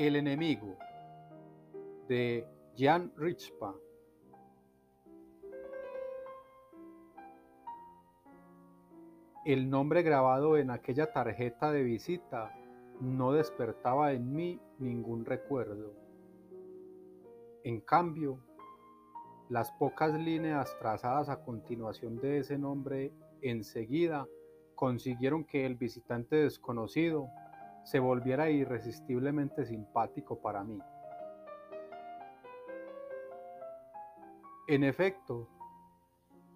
El enemigo de Jan Richpa. El nombre grabado en aquella tarjeta de visita no despertaba en mí ningún recuerdo. En cambio, las pocas líneas trazadas a continuación de ese nombre enseguida consiguieron que el visitante desconocido se volviera irresistiblemente simpático para mí. En efecto,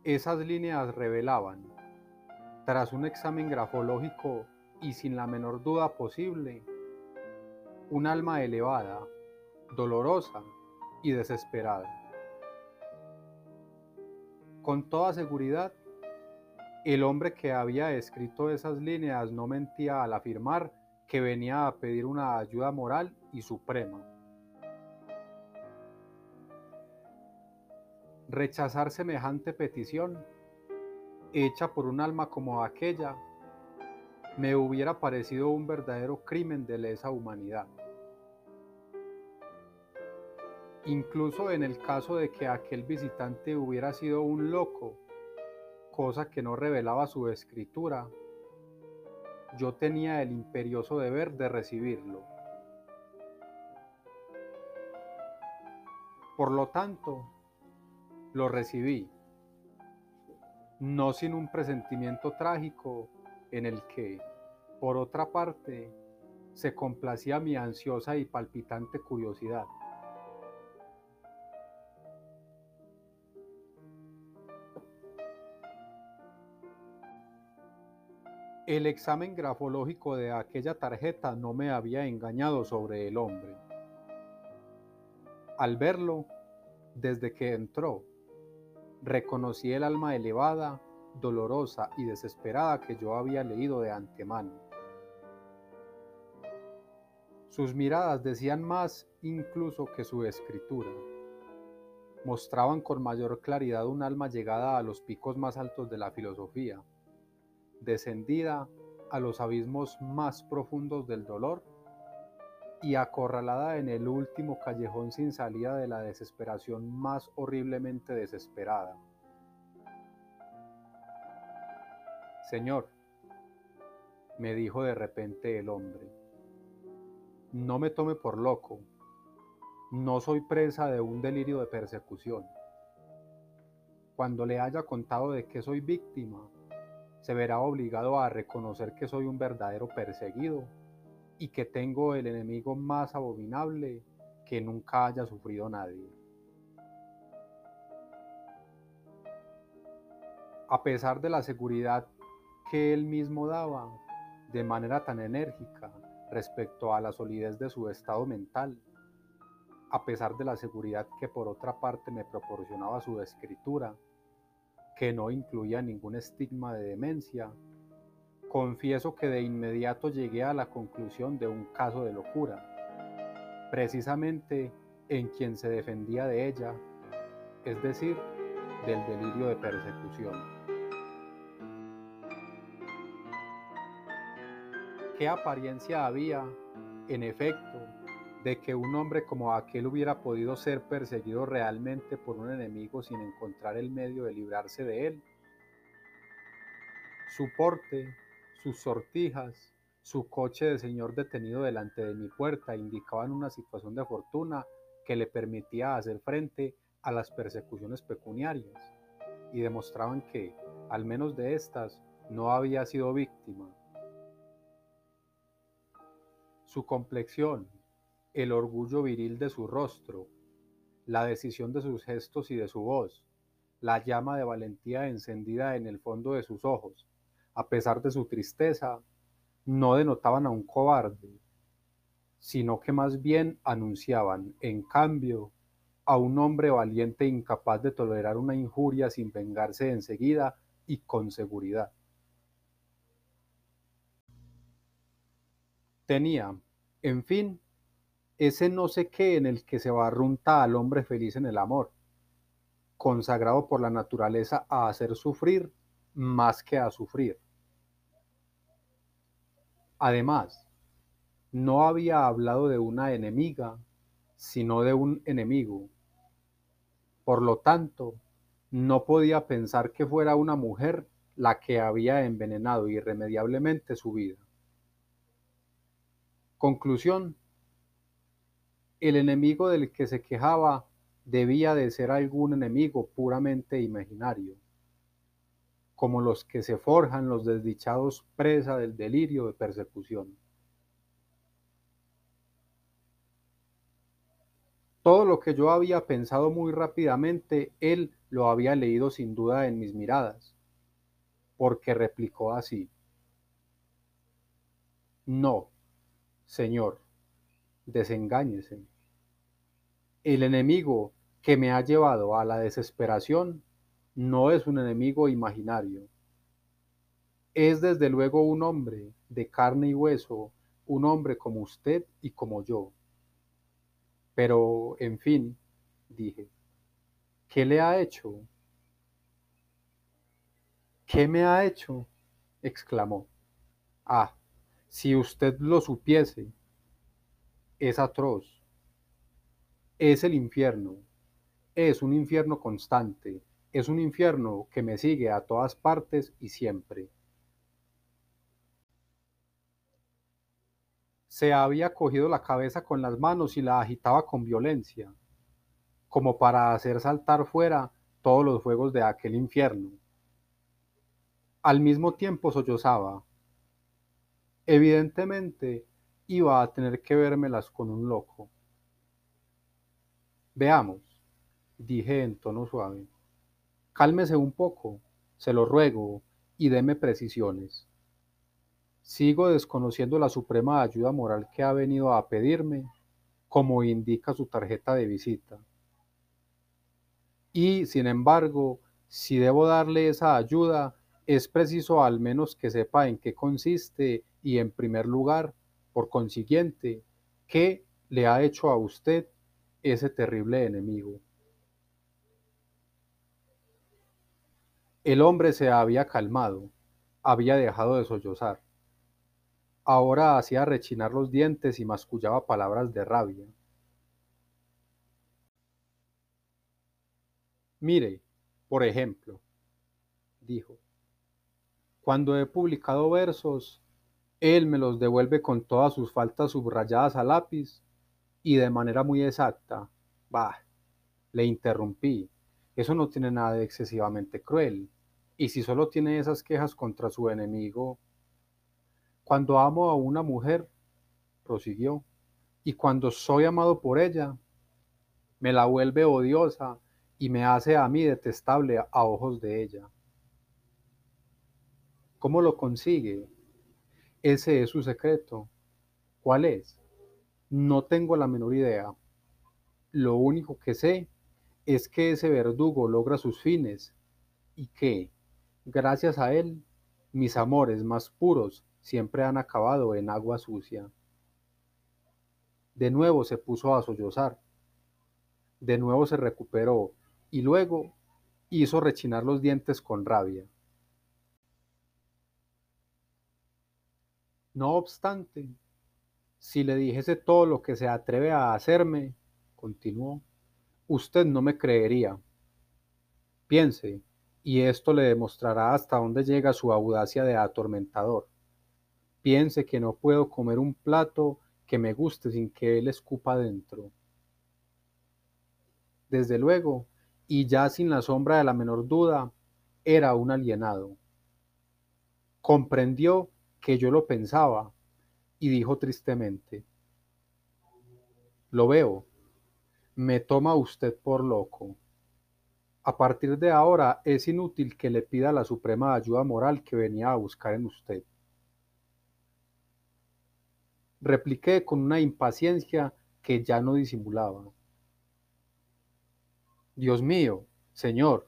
esas líneas revelaban, tras un examen grafológico y sin la menor duda posible, un alma elevada, dolorosa y desesperada. Con toda seguridad, el hombre que había escrito esas líneas no mentía al afirmar que venía a pedir una ayuda moral y suprema. Rechazar semejante petición, hecha por un alma como aquella, me hubiera parecido un verdadero crimen de lesa humanidad. Incluso en el caso de que aquel visitante hubiera sido un loco, cosa que no revelaba su escritura, yo tenía el imperioso deber de recibirlo. Por lo tanto, lo recibí, no sin un presentimiento trágico en el que, por otra parte, se complacía mi ansiosa y palpitante curiosidad. El examen grafológico de aquella tarjeta no me había engañado sobre el hombre. Al verlo, desde que entró, reconocí el alma elevada, dolorosa y desesperada que yo había leído de antemano. Sus miradas decían más incluso que su escritura. Mostraban con mayor claridad un alma llegada a los picos más altos de la filosofía, descendida a los abismos más profundos del dolor y acorralada en el último callejón sin salida de la desesperación más horriblemente desesperada. Señor, me dijo de repente el hombre, no me tome por loco, no soy presa de un delirio de persecución. Cuando le haya contado de que soy víctima, se verá obligado a reconocer que soy un verdadero perseguido y que tengo el enemigo más abominable que nunca haya sufrido nadie. A pesar de la seguridad que él mismo daba de manera tan enérgica respecto a la solidez de su estado mental, a pesar de la seguridad que por otra parte me proporcionaba su escritura, que no incluía ningún estigma de demencia, confieso que de inmediato llegué a la conclusión de un caso de locura, precisamente en quien se defendía de ella, es decir, del delirio de persecución. ¿Qué apariencia había, en efecto, de que un hombre como aquel hubiera podido ser perseguido realmente por un enemigo sin encontrar el medio de librarse de él. Su porte, sus sortijas, su coche de señor detenido delante de mi puerta indicaban una situación de fortuna que le permitía hacer frente a las persecuciones pecuniarias y demostraban que, al menos de estas, no había sido víctima. Su complexión, el orgullo viril de su rostro, la decisión de sus gestos y de su voz, la llama de valentía encendida en el fondo de sus ojos, a pesar de su tristeza, no denotaban a un cobarde, sino que más bien anunciaban, en cambio, a un hombre valiente incapaz de tolerar una injuria sin vengarse enseguida y con seguridad. Tenía, en fin, ese no sé qué en el que se barrunta al hombre feliz en el amor, consagrado por la naturaleza a hacer sufrir más que a sufrir. Además, no había hablado de una enemiga, sino de un enemigo. Por lo tanto, no podía pensar que fuera una mujer la que había envenenado irremediablemente su vida. Conclusión. El enemigo del que se quejaba debía de ser algún enemigo puramente imaginario, como los que se forjan los desdichados presa del delirio de persecución. Todo lo que yo había pensado muy rápidamente, él lo había leído sin duda en mis miradas, porque replicó así. No, Señor, desengáñese. El enemigo que me ha llevado a la desesperación no es un enemigo imaginario. Es desde luego un hombre de carne y hueso, un hombre como usted y como yo pero, en fin, dije, ¿qué le ha hecho? ¿Qué me ha hecho? exclamó. Ah, si usted lo supiese, es atroz. Es el infierno. Es un infierno constante. Es un infierno que me sigue a todas partes y siempre. se había cogido la cabeza con las manos y la agitaba con violencia, como para hacer saltar fuera todos los fuegos de aquel infierno. Al mismo tiempo sollozaba. Evidentemente iba a tener que vérmelas con un loco. Veamos, dije en tono suave. Cálmese un poco, se lo ruego, y deme precisiones. Sigo desconociendo la suprema ayuda moral que ha venido a pedirme, como indica su tarjeta de visita. Y, sin embargo, si debo darle esa ayuda, es preciso al menos que sepa en qué consiste y, en primer lugar, por consiguiente, qué le ha hecho a usted ese terrible enemigo. El hombre se había calmado, había dejado de sollozar. Ahora hacía rechinar los dientes y mascullaba palabras de rabia. Mire, por ejemplo, dijo, cuando he publicado versos, él me los devuelve con todas sus faltas subrayadas a lápiz y de manera muy exacta. Bah, le interrumpí. Eso no tiene nada de excesivamente cruel. Y si solo tiene esas quejas contra su enemigo, cuando amo a una mujer, prosiguió, y cuando soy amado por ella, me la vuelve odiosa y me hace a mí detestable a ojos de ella. ¿Cómo lo consigue? Ese es su secreto. ¿Cuál es? No tengo la menor idea. Lo único que sé es que ese verdugo logra sus fines y que, gracias a él, mis amores más puros siempre han acabado en agua sucia. De nuevo se puso a sollozar. De nuevo se recuperó y luego hizo rechinar los dientes con rabia. No obstante, si le dijese todo lo que se atreve a hacerme, continuó, usted no me creería. Piense, y esto le demostrará hasta dónde llega su audacia de atormentador piense que no puedo comer un plato que me guste sin que él escupa dentro. Desde luego, y ya sin la sombra de la menor duda, era un alienado. Comprendió que yo lo pensaba y dijo tristemente, Lo veo, me toma usted por loco. A partir de ahora es inútil que le pida la suprema ayuda moral que venía a buscar en usted repliqué con una impaciencia que ya no disimulaba. Dios mío, señor,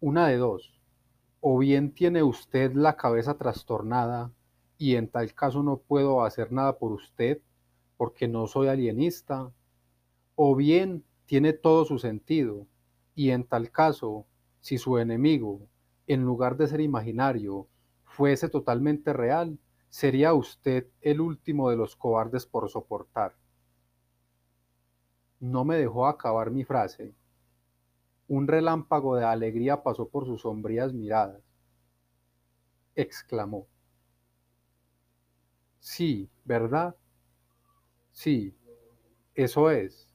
una de dos. O bien tiene usted la cabeza trastornada y en tal caso no puedo hacer nada por usted porque no soy alienista, o bien tiene todo su sentido y en tal caso, si su enemigo, en lugar de ser imaginario, fuese totalmente real, sería usted el último de los cobardes por soportar. No me dejó acabar mi frase. Un relámpago de alegría pasó por sus sombrías miradas. Exclamó. Sí, ¿verdad? Sí, eso es,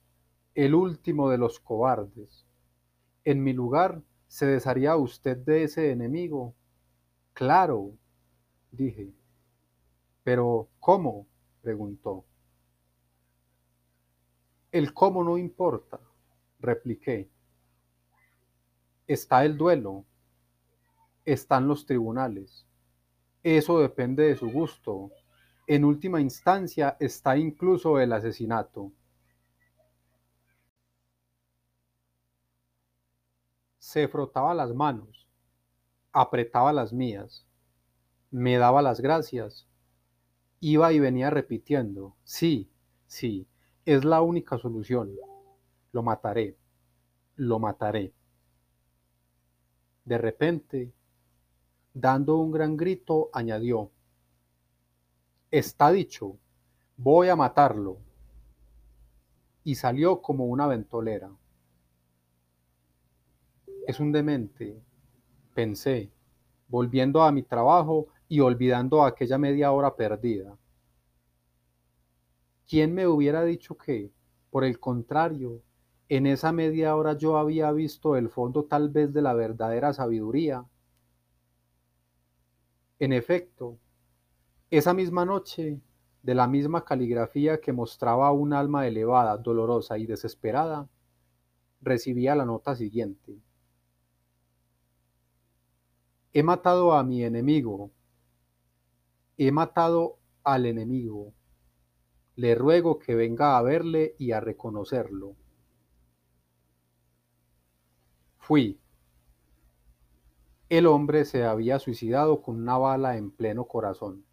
el último de los cobardes. En mi lugar, ¿se desharía usted de ese enemigo? Claro, dije. Pero, ¿cómo? preguntó. El cómo no importa, repliqué. Está el duelo, están los tribunales. Eso depende de su gusto. En última instancia está incluso el asesinato. Se frotaba las manos, apretaba las mías, me daba las gracias, iba y venía repitiendo, sí, sí, es la única solución. Lo mataré. Lo mataré. De repente, dando un gran grito, añadió, Está dicho, voy a matarlo. Y salió como una ventolera. Es un demente, pensé, volviendo a mi trabajo y olvidando aquella media hora perdida. ¿Quién me hubiera dicho que, por el contrario, en esa media hora yo había visto el fondo tal vez de la verdadera sabiduría? En efecto, esa misma noche, de la misma caligrafía que mostraba un alma elevada, dolorosa y desesperada, recibía la nota siguiente. He matado a mi enemigo. He matado al enemigo le ruego que venga a verle y a reconocerlo. Fui. El hombre se había suicidado con una bala en pleno corazón.